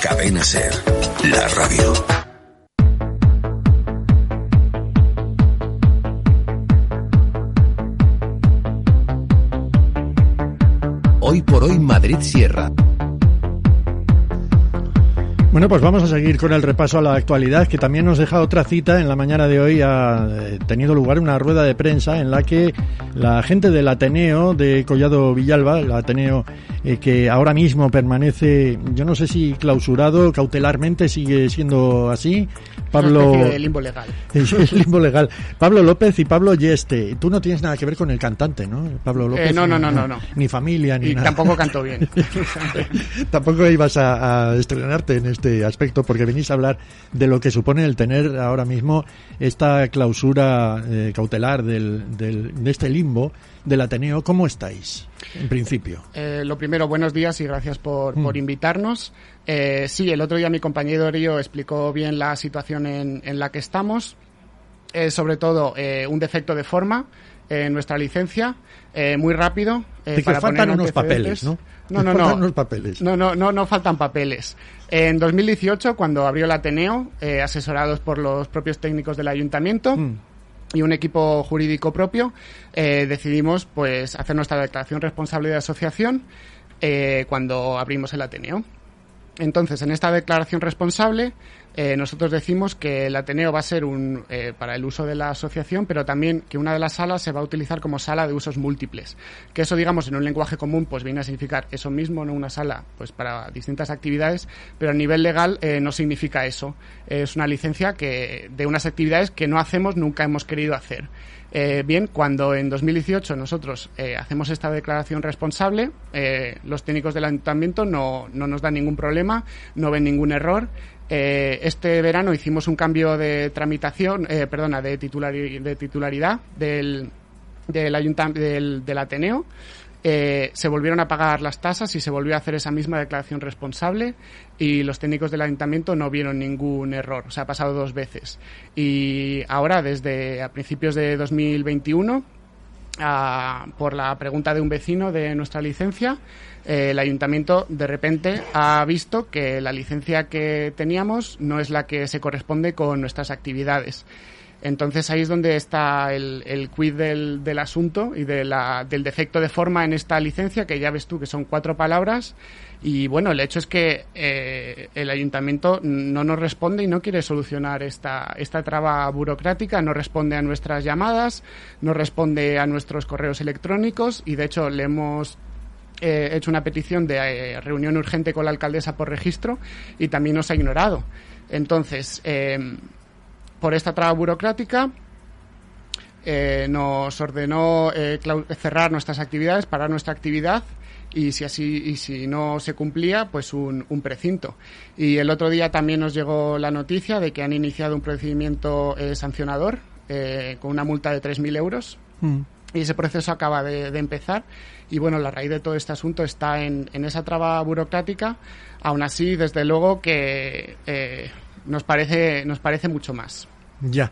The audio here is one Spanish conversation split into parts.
Cadena Ser, la radio. Hoy por hoy Madrid Sierra. Bueno, pues vamos a seguir con el repaso a la actualidad, que también nos deja otra cita. En la mañana de hoy ha eh, tenido lugar una rueda de prensa en la que la gente del Ateneo de Collado Villalba, el Ateneo eh, que ahora mismo permanece, yo no sé si clausurado, cautelarmente sigue siendo así. Pablo. de limbo legal. Es limbo legal. Pablo López y Pablo Yeste. Tú no tienes nada que ver con el cantante, ¿no? Pablo Eh, López. no, no, no, no, no. Ni familia, ni Y nada. tampoco canto bien. Tampoco ibas a, a estrenarte en este aspecto porque venís a hablar de lo que supone el tener ahora mismo esta clausura eh, cautelar del, del- de este limbo del Ateneo. ¿Cómo estáis, en principio? Eh, lo primero, buenos días y gracias por, Mm. por invitarnos. Eh, sí, el otro día mi compañero Darío explicó bien la situación en, en la que estamos. Eh, sobre todo, eh, un defecto de forma en nuestra licencia, eh, muy rápido. eh, que para faltan unos papeles, ¿no? No, no, no. unos papeles. No, no, no, no faltan papeles. En 2018, cuando abrió el Ateneo, eh, asesorados por los propios técnicos del ayuntamiento, Mm. Y un equipo jurídico propio, eh, decidimos pues hacer nuestra declaración responsable de asociación eh, cuando abrimos el Ateneo. Entonces, en esta declaración responsable, eh, nosotros decimos que el Ateneo va a ser un, eh, para el uso de la asociación, pero también que una de las salas se va a utilizar como sala de usos múltiples. Que eso, digamos, en un lenguaje común, pues viene a significar eso mismo, no una sala, pues para distintas actividades, pero a nivel legal eh, no significa eso. Es una licencia que de unas actividades que no hacemos, nunca hemos querido hacer. Bien, cuando en 2018 nosotros hacemos esta declaración responsable, los técnicos del ayuntamiento no, no nos dan ningún problema, no ven ningún error. Eh, este verano hicimos un cambio de tramitación, eh, perdona, de, titulari- de titularidad del, del, del, del Ateneo. Eh, se volvieron a pagar las tasas y se volvió a hacer esa misma declaración responsable y los técnicos del ayuntamiento no vieron ningún error. O sea, ha pasado dos veces. Y ahora, desde a principios de 2021, ah, por la pregunta de un vecino de nuestra licencia, eh, el ayuntamiento de repente ha visto que la licencia que teníamos no es la que se corresponde con nuestras actividades. Entonces ahí es donde está el, quid del, asunto y del defecto de forma en esta licencia, que ya ves tú que son cuatro palabras. Y bueno, el hecho es que eh, el ayuntamiento no nos responde y no quiere solucionar esta, esta traba burocrática, no responde a nuestras llamadas, no responde a nuestros correos electrónicos y de hecho le hemos eh, hecho una petición de eh, reunión urgente con la alcaldesa por registro y también nos ha ignorado. Entonces, por esta traba burocrática, eh, nos ordenó eh, cerrar nuestras actividades, parar nuestra actividad y si así y si no se cumplía, pues un, un precinto. Y el otro día también nos llegó la noticia de que han iniciado un procedimiento eh, sancionador con una multa de 3.000 euros Mm. y ese proceso acaba de, de empezar y bueno la raíz de todo este asunto está en, en esa traba burocrática aún así desde luego que nos parece nos parece mucho más Ya.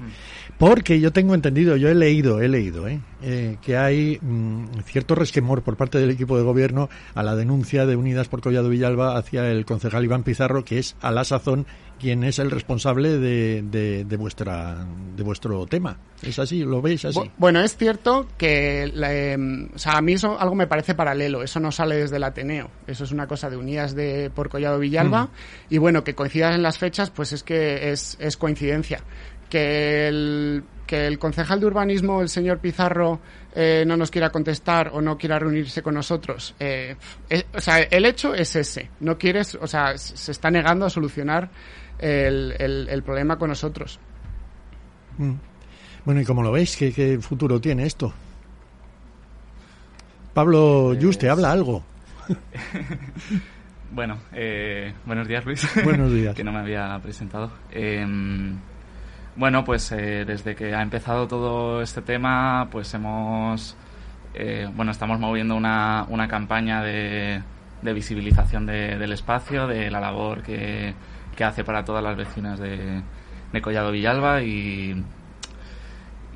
Porque yo tengo entendido, yo he leído, he leído, ¿eh? Eh, que hay mm, cierto resquemor por parte del equipo de gobierno a la denuncia de Unidas por Collado Villalba hacia el concejal Iván Pizarro, que es a la sazón quien es el responsable de, de, de vuestra de vuestro tema. ¿Es así? ¿Lo veis así? Bu- Bueno, es cierto que la, o sea, a mí eso algo me parece paralelo. Eso no sale desde el Ateneo. Eso es una cosa de Unidas de por Collado Villalba. Mm. Y bueno, que coincidan en las fechas, pues es que es, es coincidencia. Que el, que el concejal de urbanismo, el señor Pizarro, eh, no nos quiera contestar o no quiera reunirse con nosotros. eh, es- o sea, el hecho es ese. No quieres, o sea, se está negando a solucionar el, el- el problema con nosotros. Mm. Bueno, ¿y cómo lo veis? ¿Qué, qué futuro tiene esto? Pablo Pues- Juste, habla algo. Bueno, eh, buenos días Luis. Buenos días. que no me había presentado. Bueno, pues eh, desde que ha empezado todo este tema, pues hemos, eh, bueno, estamos moviendo una, una campaña de, de visibilización del espacio, de la labor que, que hace para todas las vecinas de, de Collado Villalba y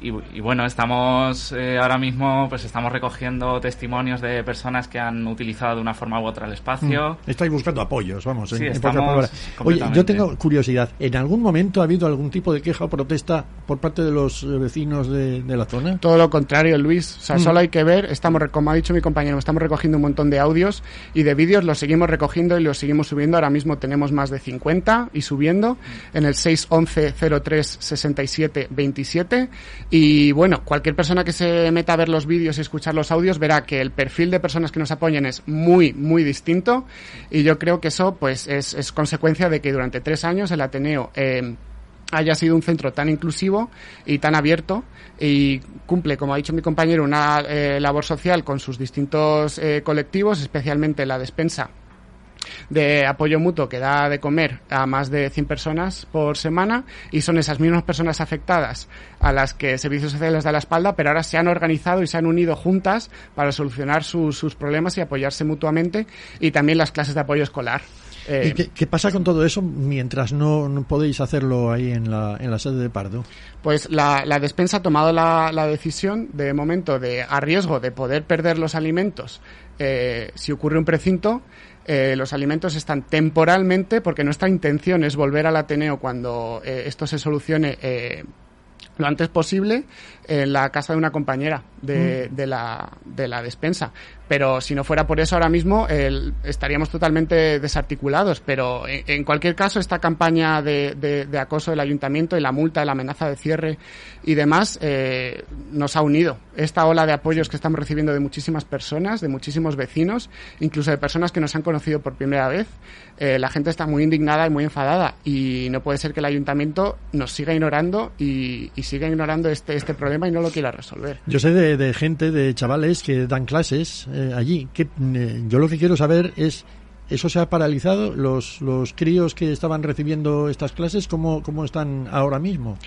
y, bueno, estamos eh, ahora mismo, pues estamos recogiendo testimonios de personas que han utilizado de una forma u otra el espacio. Mm. Estáis buscando apoyos, vamos. Sí, en, estamos Oye, yo tengo curiosidad. ¿En algún momento ha habido algún tipo de queja o protesta por parte de los eh, vecinos de, la zona? Todo lo contrario, Luis. O sea, mm. solo hay que ver, estamos, como ha dicho mi compañero, estamos recogiendo un montón de audios y de vídeos, los seguimos recogiendo y los seguimos subiendo. Ahora mismo tenemos más de 50 y subiendo en el 611 03 67 27 y bueno, cualquier persona que se meta a ver los vídeos y escuchar los audios verá que el perfil de personas que nos apoyen es muy, muy distinto. Y yo creo que eso, pues, es, consecuencia de que durante tres años el Ateneo eh, haya sido un centro tan inclusivo y tan abierto y cumple, como ha dicho mi compañero, una eh, labor social con sus distintos eh, colectivos, especialmente la despensa de apoyo mutuo que da de comer a más de 100 personas por semana y son esas mismas personas afectadas a las que Servicios Sociales da la espalda, pero ahora se han organizado y se han unido juntas para solucionar sus problemas y apoyarse mutuamente y también las clases de apoyo escolar. ¿Y eh, qué, pasa con todo eso mientras no, podéis hacerlo ahí en la, en la sede de Pardo? Pues la, despensa ha tomado la, decisión de momento de a riesgo de poder perder los alimentos eh, si ocurre un precinto eh, los alimentos están temporalmente, porque nuestra intención es volver al Ateneo cuando eh, esto se solucione eh, lo antes posible en la casa de una compañera de, mm. de, la, de la despensa pero si no fuera por eso ahora mismo estaríamos totalmente desarticulados. Pero en, cualquier caso, esta campaña de, acoso del ayuntamiento y la multa, la amenaza de cierre y demás eh, nos ha unido. Esta ola de apoyos que estamos recibiendo de muchísimas personas, de muchísimos vecinos, incluso de personas que nos han conocido por primera vez, eh, la gente está muy indignada y muy enfadada y no puede ser que el ayuntamiento nos siga ignorando y, siga ignorando este, este problema y no lo quiera resolver. Yo sé de, gente, de chavales que dan clases eh, allí. Que, eh, yo lo que quiero saber es, ¿eso se ha paralizado? ¿Los, los críos que estaban recibiendo estas clases, cómo, cómo están ahora mismo?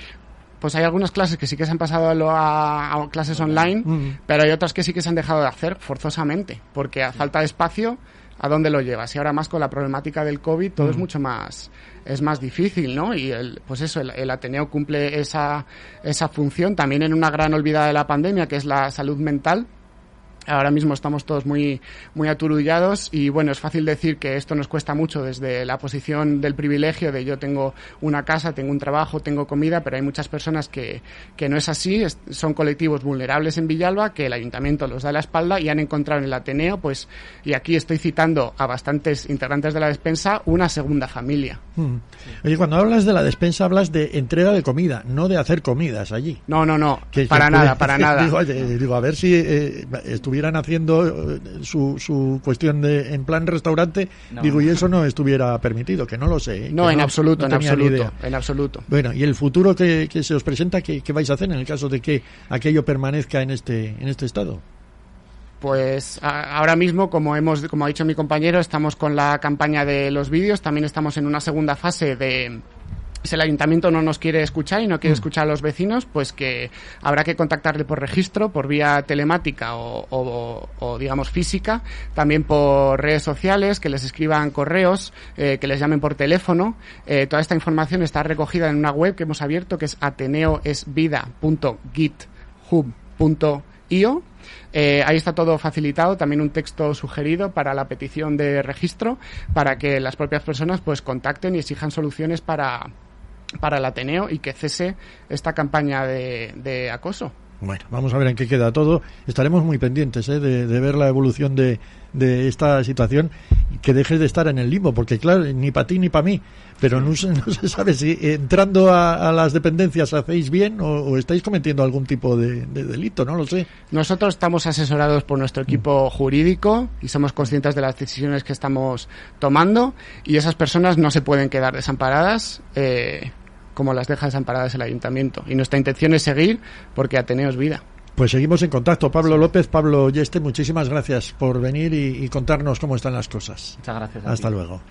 pues hay algunas clases que sí que se han pasado a, a, clases online, pero hay otras que sí que se han dejado de hacer forzosamente, porque a falta de espacio, ¿a dónde lo llevas? Y ahora más con la problemática del COVID, todo es mm. mucho más, es más difícil, ¿no? Y el, pues eso, el, el, Ateneo cumple esa, esa función, también en una gran olvidada de la pandemia, que es la salud mental, Ahora mismo estamos todos muy, muy aturullados y bueno, es fácil decir que esto nos cuesta mucho desde la posición del privilegio de yo tengo una casa, tengo un trabajo, tengo comida, pero hay muchas personas que, que no es así, son colectivos vulnerables en Villalba que el ayuntamiento los da la espalda y han encontrado en el Ateneo, pues, y aquí estoy citando a bastantes integrantes de la despensa, una segunda familia. Hmm. Oye, cuando hablas de la despensa hablas de entrega de comida, no de hacer comidas allí. No, no, no, para nada, para nada. Digo, a ver si eh, estuvieran haciendo eh, su, su cuestión de en plan restaurante, digo, y eso no estuviera permitido, que no lo sé. ¿eh? No, en absoluto, en absoluto, en absoluto. Bueno, y el futuro que, que se os presenta, ¿qué, ¿qué, vais a hacer en el caso de que aquello permanezca en este, en este estado? Pues ahora mismo, como hemos, como ha dicho mi compañero, estamos con la campaña de los vídeos, también estamos en una segunda fase de si el ayuntamiento no nos quiere escuchar y no quiere mm. escuchar a los vecinos, pues que habrá que contactarle por registro, por vía telemática o, digamos física, también por redes sociales, que les escriban correos, eh, que les llamen por teléfono. Eh, toda esta información está recogida en una web que hemos abierto que es ateneoesvida.github.io. Eh, ahí está todo facilitado, también un texto sugerido para la petición de registro, para que las propias personas pues contacten y exijan soluciones para, para el Ateneo y que cese esta campaña de, acoso. Bueno, vamos a ver en qué queda todo. Estaremos muy pendientes ¿eh? de, ver la evolución de, de, esta situación que deje de estar en el limbo, porque claro, ni para ti ni para mí, pero no, se, no se sabe si entrando a, las dependencias hacéis bien o, estáis cometiendo algún tipo de, delito, no lo sé. Nosotros estamos asesorados por nuestro equipo jurídico y somos conscientes de las decisiones que estamos tomando y esas personas no se pueden quedar desamparadas. Eh, como las deja desamparadas el ayuntamiento. Y nuestra intención es seguir porque Ateneo es vida. Pues seguimos en contacto. Pablo López, Pablo Yeste, muchísimas gracias por venir y, y contarnos cómo están las cosas. Muchas gracias. Hasta ti. luego.